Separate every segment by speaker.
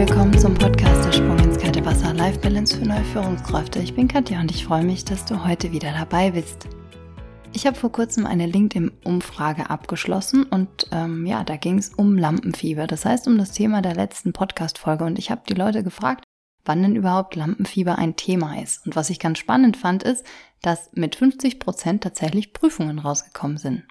Speaker 1: willkommen zum Podcast Der Sprung ins kalte Wasser Life Balance für neue Führungskräfte. Ich bin Katja und ich freue mich, dass du heute wieder dabei bist. Ich habe vor kurzem eine LinkedIn-Umfrage abgeschlossen und ähm, ja, da ging es um Lampenfieber. Das heißt um das Thema der letzten Podcast-Folge und ich habe die Leute gefragt, wann denn überhaupt Lampenfieber ein Thema ist. Und was ich ganz spannend fand, ist, dass mit 50 Prozent tatsächlich Prüfungen rausgekommen sind.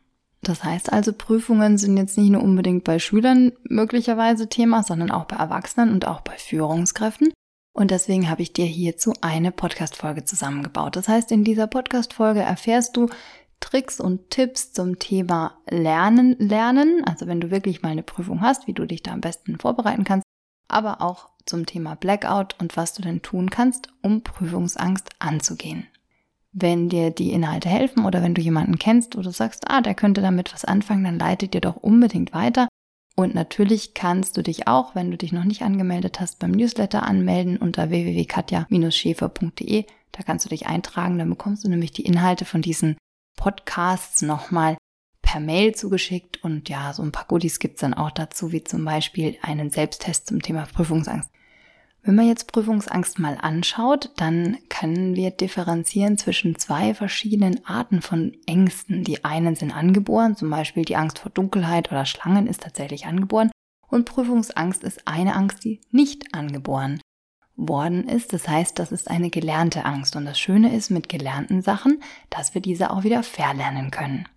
Speaker 1: Das heißt also, Prüfungen sind jetzt nicht nur unbedingt bei Schülern möglicherweise Thema, sondern auch bei Erwachsenen und auch bei Führungskräften. Und deswegen habe ich dir hierzu eine Podcast-Folge zusammengebaut. Das heißt, in dieser Podcast-Folge erfährst du Tricks und Tipps zum Thema Lernen, Lernen. Also wenn du wirklich mal eine Prüfung hast, wie du dich da am besten vorbereiten kannst. Aber auch zum Thema Blackout und was du denn tun kannst, um Prüfungsangst anzugehen. Wenn dir die Inhalte helfen oder wenn du jemanden kennst, wo du sagst, ah, der könnte damit was anfangen, dann leitet dir doch unbedingt weiter. Und natürlich kannst du dich auch, wenn du dich noch nicht angemeldet hast, beim Newsletter anmelden unter www.katja-schäfer.de. Da kannst du dich eintragen, dann bekommst du nämlich die Inhalte von diesen Podcasts nochmal per Mail zugeschickt und ja, so ein paar Goodies gibt's dann auch dazu, wie zum Beispiel einen Selbsttest zum Thema Prüfungsangst. Wenn man jetzt Prüfungsangst mal anschaut, dann können wir differenzieren zwischen zwei verschiedenen Arten von Ängsten. Die einen sind angeboren, zum Beispiel die Angst vor Dunkelheit oder Schlangen ist tatsächlich angeboren. Und Prüfungsangst ist eine Angst, die nicht angeboren worden ist. Das heißt, das ist eine gelernte Angst. Und das Schöne ist mit gelernten Sachen, dass wir diese auch wieder verlernen können.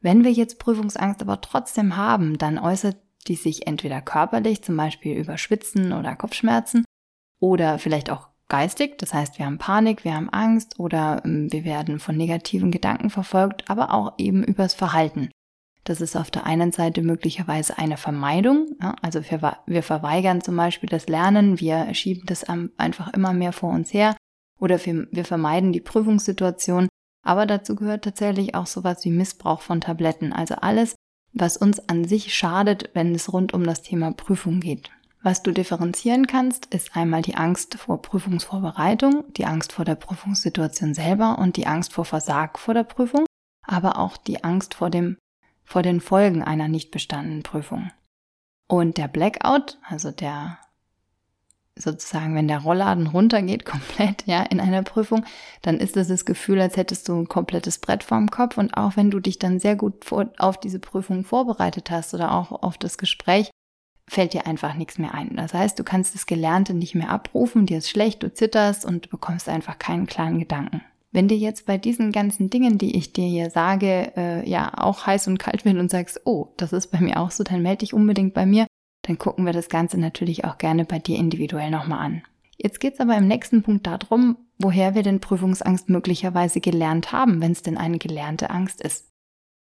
Speaker 1: Wenn wir jetzt Prüfungsangst aber trotzdem haben, dann äußert die sich entweder körperlich, zum Beispiel über Schwitzen oder Kopfschmerzen, oder vielleicht auch geistig, das heißt, wir haben Panik, wir haben Angst oder ähm, wir werden von negativen Gedanken verfolgt, aber auch eben übers Verhalten. Das ist auf der einen Seite möglicherweise eine Vermeidung, also wir, verweigern zum Beispiel das Lernen, wir schieben das einfach immer mehr vor uns her oder wir vermeiden die Prüfungssituation, aber dazu gehört tatsächlich auch sowas wie Missbrauch von Tabletten, also alles, was uns an sich schadet, wenn es rund um das Thema Prüfung geht. Was du differenzieren kannst, ist einmal die Angst vor Prüfungsvorbereitung, die Angst vor der Prüfungssituation selber und die Angst vor Versag vor der Prüfung, aber auch die Angst vor dem, vor den Folgen einer nicht bestandenen Prüfung. Und der Blackout, also der sozusagen, wenn der Rollladen runtergeht, komplett, ja, in einer Prüfung, dann ist es das Gefühl, als hättest du ein komplettes Brett vorm Kopf. Und auch wenn du dich dann sehr gut vor, auf diese Prüfung vorbereitet hast oder auch auf das Gespräch, fällt dir einfach nichts mehr ein. Das heißt, du kannst das Gelernte nicht mehr abrufen, dir ist schlecht, du zitterst und bekommst einfach keinen klaren Gedanken. Wenn dir jetzt bei diesen ganzen Dingen, die ich dir hier sage, äh, ja auch heiß und kalt wird und sagst, oh, das ist bei mir auch so, dann melde dich unbedingt bei mir dann gucken wir das Ganze natürlich auch gerne bei dir individuell nochmal an. Jetzt geht es aber im nächsten Punkt darum, woher wir denn Prüfungsangst möglicherweise gelernt haben, wenn es denn eine gelernte Angst ist.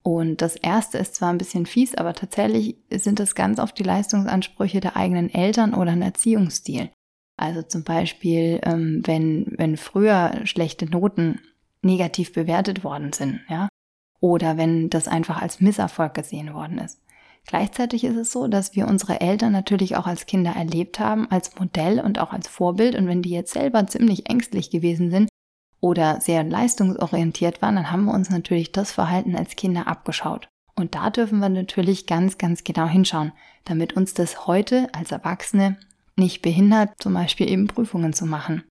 Speaker 1: Und das erste ist zwar ein bisschen fies, aber tatsächlich sind es ganz oft die Leistungsansprüche der eigenen Eltern oder ein Erziehungsstil. Also zum Beispiel, ähm, wenn, wenn früher schlechte Noten negativ bewertet worden sind, ja, oder wenn das einfach als Misserfolg gesehen worden ist. Gleichzeitig ist es so, dass wir unsere Eltern natürlich auch als Kinder erlebt haben, als Modell und auch als Vorbild. Und wenn die jetzt selber ziemlich ängstlich gewesen sind oder sehr leistungsorientiert waren, dann haben wir uns natürlich das Verhalten als Kinder abgeschaut. Und da dürfen wir natürlich ganz, ganz genau hinschauen, damit uns das heute als Erwachsene nicht behindert, zum Beispiel eben Prüfungen zu machen.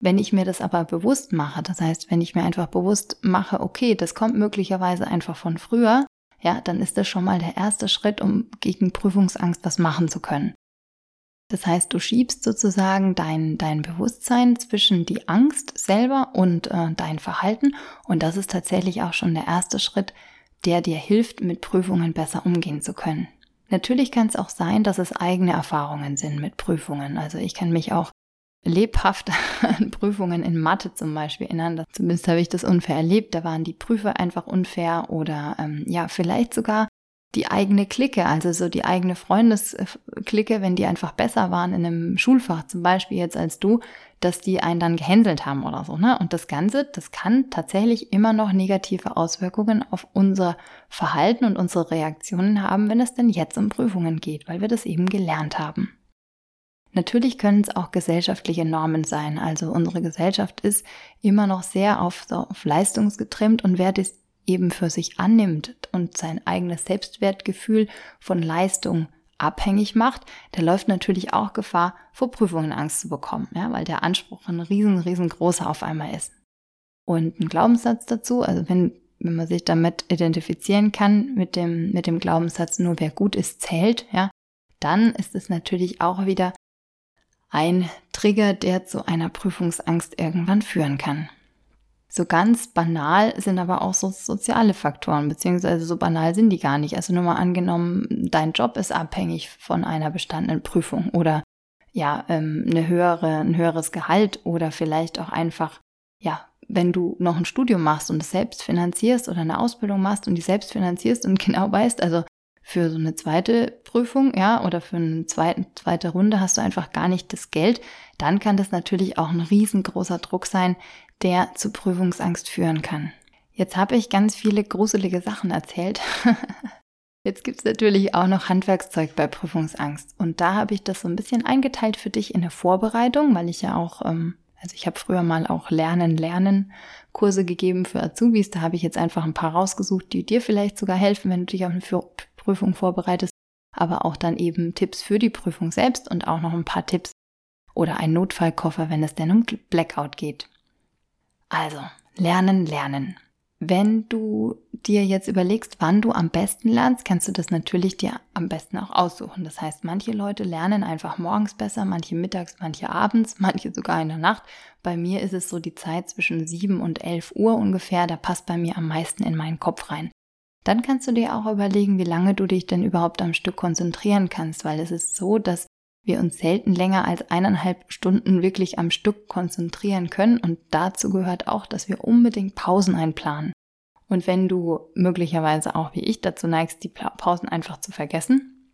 Speaker 1: Wenn ich mir das aber bewusst mache, das heißt, wenn ich mir einfach bewusst mache, okay, das kommt möglicherweise einfach von früher, ja, dann ist das schon mal der erste Schritt, um gegen Prüfungsangst was machen zu können. Das heißt, du schiebst sozusagen dein, dein Bewusstsein zwischen die Angst selber und äh, dein Verhalten und das ist tatsächlich auch schon der erste Schritt, der dir hilft, mit Prüfungen besser umgehen zu können. Natürlich kann es auch sein, dass es eigene Erfahrungen sind mit Prüfungen. Also ich kann mich auch lebhaft an Prüfungen in Mathe zum Beispiel erinnern. Zumindest habe ich das unfair erlebt. Da waren die Prüfer einfach unfair oder ähm, ja, vielleicht sogar die eigene Clique, also so die eigene Freundesklicke, wenn die einfach besser waren in einem Schulfach, zum Beispiel jetzt als du, dass die einen dann gehänselt haben oder so. Ne? Und das Ganze, das kann tatsächlich immer noch negative Auswirkungen auf unser Verhalten und unsere Reaktionen haben, wenn es denn jetzt um Prüfungen geht, weil wir das eben gelernt haben. Natürlich können es auch gesellschaftliche Normen sein. Also unsere Gesellschaft ist immer noch sehr auf, auf Leistungs getrimmt und wer das eben für sich annimmt und sein eigenes Selbstwertgefühl von Leistung abhängig macht, der läuft natürlich auch Gefahr, vor Prüfungen Angst zu bekommen, ja, weil der Anspruch ein riesen, riesengroßer auf einmal ist. Und ein Glaubenssatz dazu, also wenn, wenn man sich damit identifizieren kann, mit dem, mit dem Glaubenssatz, nur wer gut ist, zählt, ja, dann ist es natürlich auch wieder ein Trigger, der zu einer Prüfungsangst irgendwann führen kann. So ganz banal sind aber auch so soziale Faktoren, beziehungsweise so banal sind die gar nicht. Also nur mal angenommen, dein Job ist abhängig von einer bestandenen Prüfung oder ja, ähm, eine höhere, ein höheres Gehalt oder vielleicht auch einfach, ja, wenn du noch ein Studium machst und es selbst finanzierst oder eine Ausbildung machst und die selbst finanzierst und genau weißt, also für so eine zweite Prüfung, ja, oder für eine zweite, zweite Runde hast du einfach gar nicht das Geld, dann kann das natürlich auch ein riesengroßer Druck sein, der zu Prüfungsangst führen kann. Jetzt habe ich ganz viele gruselige Sachen erzählt. Jetzt gibt es natürlich auch noch Handwerkszeug bei Prüfungsangst. Und da habe ich das so ein bisschen eingeteilt für dich in der Vorbereitung, weil ich ja auch, ähm, also ich habe früher mal auch Lernen, Lernen Kurse gegeben für Azubis. Da habe ich jetzt einfach ein paar rausgesucht, die dir vielleicht sogar helfen, wenn du dich auf eine Prüfung vorbereitest. Aber auch dann eben Tipps für die Prüfung selbst und auch noch ein paar Tipps oder ein Notfallkoffer, wenn es denn um Blackout geht. Also, lernen, lernen. Wenn du dir jetzt überlegst, wann du am besten lernst, kannst du das natürlich dir am besten auch aussuchen. Das heißt, manche Leute lernen einfach morgens besser, manche mittags, manche abends, manche sogar in der Nacht. Bei mir ist es so die Zeit zwischen 7 und 11 Uhr ungefähr, da passt bei mir am meisten in meinen Kopf rein. Dann kannst du dir auch überlegen, wie lange du dich denn überhaupt am Stück konzentrieren kannst, weil es ist so, dass wir uns selten länger als eineinhalb Stunden wirklich am Stück konzentrieren können und dazu gehört auch, dass wir unbedingt Pausen einplanen. Und wenn du möglicherweise auch wie ich dazu neigst, die Pausen einfach zu vergessen,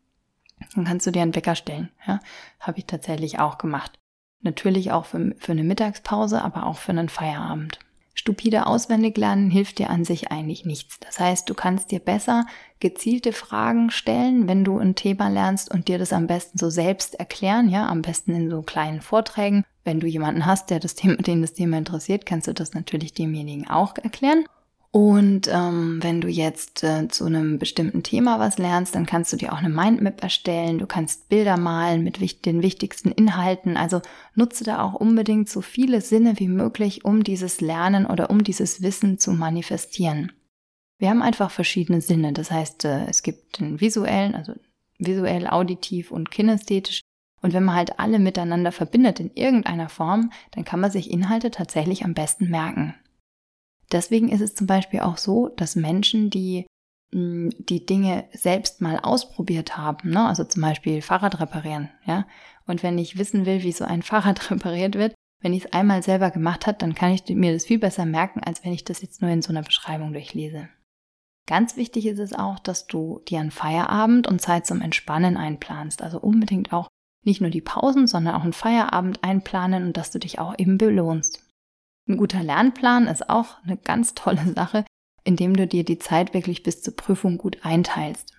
Speaker 1: dann kannst du dir einen Wecker stellen. Ja, habe ich tatsächlich auch gemacht. Natürlich auch für, für eine Mittagspause, aber auch für einen Feierabend. Stupide auswendig lernen hilft dir an sich eigentlich nichts. Das heißt, du kannst dir besser gezielte Fragen stellen, wenn du ein Thema lernst und dir das am besten so selbst erklären, ja, am besten in so kleinen Vorträgen. Wenn du jemanden hast, der das Thema, den das Thema interessiert, kannst du das natürlich demjenigen auch erklären. Und ähm, wenn du jetzt äh, zu einem bestimmten Thema was lernst, dann kannst du dir auch eine Mindmap erstellen. Du kannst Bilder malen mit wich den wichtigsten Inhalten. Also nutze da auch unbedingt so viele Sinne wie möglich, um dieses Lernen oder um dieses Wissen zu manifestieren. Wir haben einfach verschiedene Sinne. Das heißt, äh, es gibt den visuellen, also visuell, auditiv und kinästhetisch. Und wenn man halt alle miteinander verbindet in irgendeiner Form, dann kann man sich Inhalte tatsächlich am besten merken. Deswegen ist es zum Beispiel auch so, dass Menschen, die mm, die Dinge selbst mal ausprobiert haben, ne? also zum Beispiel Fahrrad reparieren, ja. Und wenn ich wissen will, wie so ein Fahrrad repariert wird, wenn ich es einmal selber gemacht habe, dann kann ich mir das viel besser merken, als wenn ich das jetzt nur in so einer Beschreibung durchlese. Ganz wichtig ist es auch, dass du dir einen Feierabend und Zeit zum Entspannen einplanst. Also unbedingt auch nicht nur die Pausen, sondern auch einen Feierabend einplanen und dass du dich auch eben belohnst. Ein guter Lernplan ist auch eine ganz tolle Sache, indem du dir die Zeit wirklich bis zur Prüfung gut einteilst.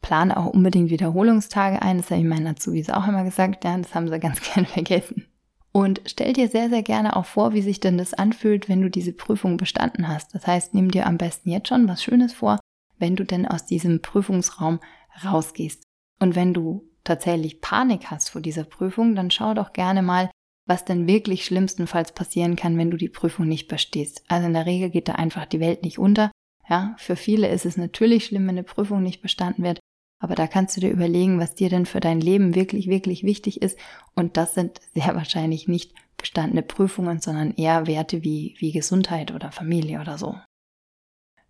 Speaker 1: Plane auch unbedingt Wiederholungstage ein, das habe ich meinen Azubis auch immer gesagt, ja, das haben sie ganz gerne vergessen. Und stell dir sehr, sehr gerne auch vor, wie sich denn das anfühlt, wenn du diese Prüfung bestanden hast. Das heißt, nimm dir am besten jetzt schon was Schönes vor, wenn du denn aus diesem Prüfungsraum rausgehst. Und wenn du tatsächlich Panik hast vor dieser Prüfung, dann schau doch gerne mal, was denn wirklich schlimmstenfalls passieren kann, wenn du die Prüfung nicht bestehst. Also in der Regel geht da einfach die Welt nicht unter. Ja, für viele ist es natürlich schlimm, wenn eine Prüfung nicht bestanden wird, aber da kannst du dir überlegen, was dir denn für dein Leben wirklich, wirklich wichtig ist. Und das sind sehr wahrscheinlich nicht bestandene Prüfungen, sondern eher Werte wie, wie Gesundheit oder Familie oder so.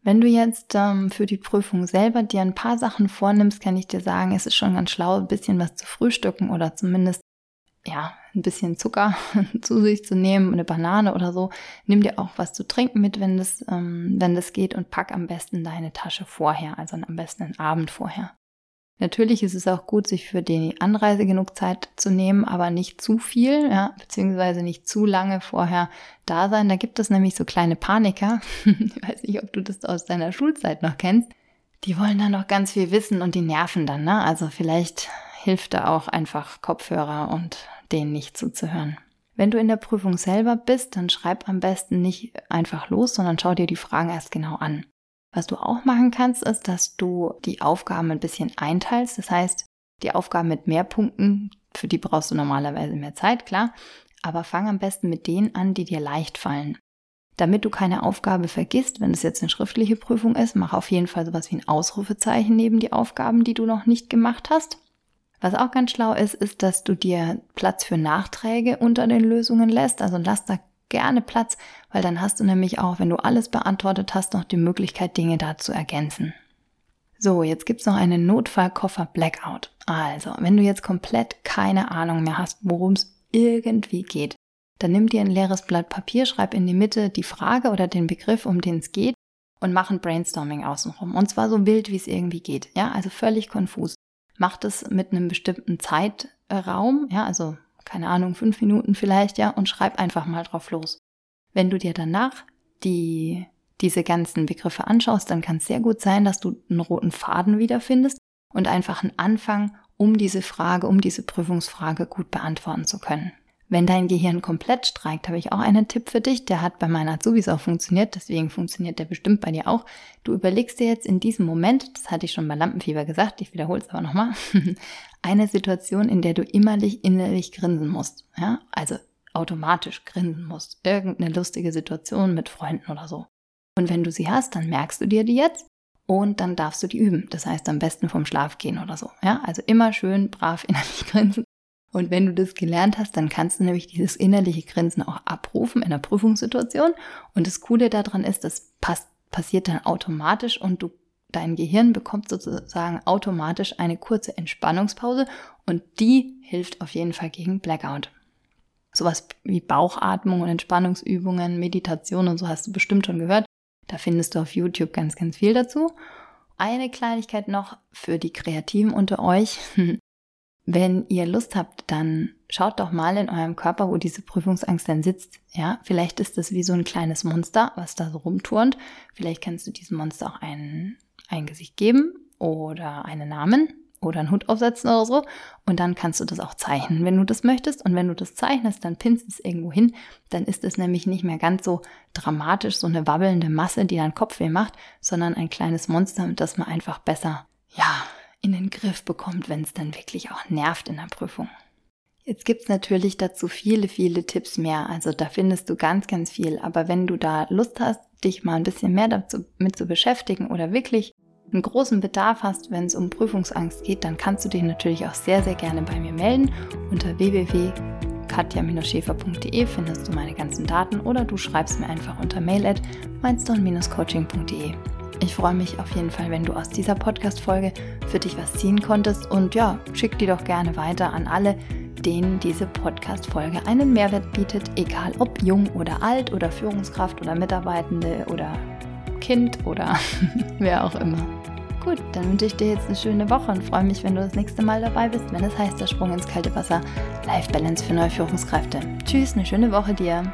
Speaker 1: Wenn du jetzt ähm, für die Prüfung selber dir ein paar Sachen vornimmst, kann ich dir sagen, es ist schon ganz schlau, ein bisschen was zu frühstücken oder zumindest ja, ein bisschen Zucker zu sich zu nehmen, eine Banane oder so. Nimm dir auch was zu trinken mit, wenn das, ähm, wenn das geht und pack am besten deine Tasche vorher, also am besten einen Abend vorher. Natürlich ist es auch gut, sich für die Anreise genug Zeit zu nehmen, aber nicht zu viel, ja, beziehungsweise nicht zu lange vorher da sein. Da gibt es nämlich so kleine Paniker. ich weiß nicht, ob du das aus deiner Schulzeit noch kennst. Die wollen dann noch ganz viel wissen und die nerven dann, ne? Also vielleicht hilft da auch einfach Kopfhörer und denen nicht zuzuhören. Wenn du in der Prüfung selber bist, dann schreib am besten nicht einfach los, sondern schau dir die Fragen erst genau an. Was du auch machen kannst, ist, dass du die Aufgaben ein bisschen einteilst. Das heißt, Die Aufgaben mit mehr Punkten, für die brauchst du normalerweise mehr Zeit, klar. Aber fang am besten mit denen an, die dir leicht fallen. Damit du keine Aufgabe vergisst, wenn es jetzt eine schriftliche Prüfung ist, mach auf jeden Fall sowas wie ein Ausrufezeichen neben die Aufgaben, die du noch nicht gemacht hast. Was auch ganz schlau ist, ist, dass du dir Platz für Nachträge unter den Lösungen lässt. Also lass da gerne Platz, weil dann hast du nämlich auch, wenn du alles beantwortet hast, noch die Möglichkeit, Dinge da zu ergänzen. So, jetzt gibt's noch einen Notfallkoffer Blackout. Also, wenn du jetzt komplett keine Ahnung mehr hast, worum es irgendwie geht, dann nimm dir ein leeres Blatt Papier, schreib in die Mitte die Frage oder den Begriff, um den es geht und mach ein Brainstorming außenrum. Und zwar so wild, wie es irgendwie geht. Ja, also völlig konfus. Mach das mit einem bestimmten Zeitraum, ja, also keine Ahnung, fünf Minuten vielleicht, ja, und schreib einfach mal drauf los. Wenn du dir danach die diese ganzen Begriffe anschaust, dann kann es sehr gut sein, dass du einen roten Faden wiederfindest und einfach einen Anfang, um diese Frage, um diese Prüfungsfrage gut beantworten zu können. Wenn dein Gehirn komplett streikt, habe ich auch einen Tipp für dich. Der hat bei meinen Azubis auch funktioniert, deswegen funktioniert der bestimmt bei dir auch. Du überlegst dir jetzt in diesem Moment, das hatte ich schon bei Lampenfieber gesagt, ich wiederhole es aber nochmal, eine Situation, in der du innerlich, innerlich grinsen musst. Ja? Also automatisch grinsen musst. Irgendeine lustige Situation mit Freunden oder so. Und wenn du sie hast, dann merkst du dir die jetzt und dann darfst du die üben. Das heißt am besten vom Schlaf gehen oder so. Ja, also immer schön brav innerlich grinsen. Und wenn du das gelernt hast, dann kannst du nämlich dieses innerliche Grinsen auch abrufen in einer Prüfungssituation. Und das Coole daran ist, das passt, passiert dann automatisch und du dein Gehirn bekommt sozusagen automatisch eine kurze Entspannungspause und die hilft auf jeden Fall gegen Blackout. Sowas wie Bauchatmung und Entspannungsübungen, Meditation und so hast du bestimmt schon gehört. Da findest du auf YouTube ganz, ganz viel dazu. Eine Kleinigkeit noch für die Kreativen unter euch. Wenn ihr Lust habt, dann schaut doch mal in eurem Körper, wo diese Prüfungsangst dann sitzt. Ja, vielleicht ist das wie so ein kleines Monster, was da so rumturnt. Vielleicht kannst du diesem Monster auch ein, ein Gesicht geben oder einen Namen oder einen Hut aufsetzen oder so. Und dann kannst du das auch zeichnen, wenn du das möchtest. Und wenn du das zeichnest, dann pinnst es irgendwo hin. Dann ist es nämlich nicht mehr ganz so dramatisch, so eine wabbelnde Masse, die dann Kopfweh macht, sondern ein kleines Monster, das man einfach besser, ja, in den Griff bekommt, wenn es dann wirklich auch nervt in der Prüfung. Jetzt gibt's natürlich dazu viele, viele Tipps mehr. Also da findest du ganz, ganz viel. Aber wenn du da Lust hast, dich mal ein bisschen mehr damit zu beschäftigen oder wirklich einen großen Bedarf hast, wenn es um Prüfungsangst geht, dann kannst du dich natürlich auch sehr, sehr gerne bei mir melden. Unter www.katja-schäfer.de findest du meine ganzen Daten oder du schreibst mir einfach unter mail at mindstone-coaching.de. Ich freue mich auf jeden Fall, wenn du aus dieser Podcast-Folge für dich was ziehen konntest und ja, schick die doch gerne weiter an alle, denen diese Podcast-Folge einen Mehrwert bietet, egal ob jung oder alt oder Führungskraft oder Mitarbeitende oder Kind oder wer auch immer. Gut, dann wünsche ich dir jetzt eine schöne Woche und freue mich, wenn du das nächste Mal dabei bist, wenn es heißt der Sprung ins kalte Wasser, Life Balance für neue Führungskräfte. Tschüss, eine schöne Woche dir.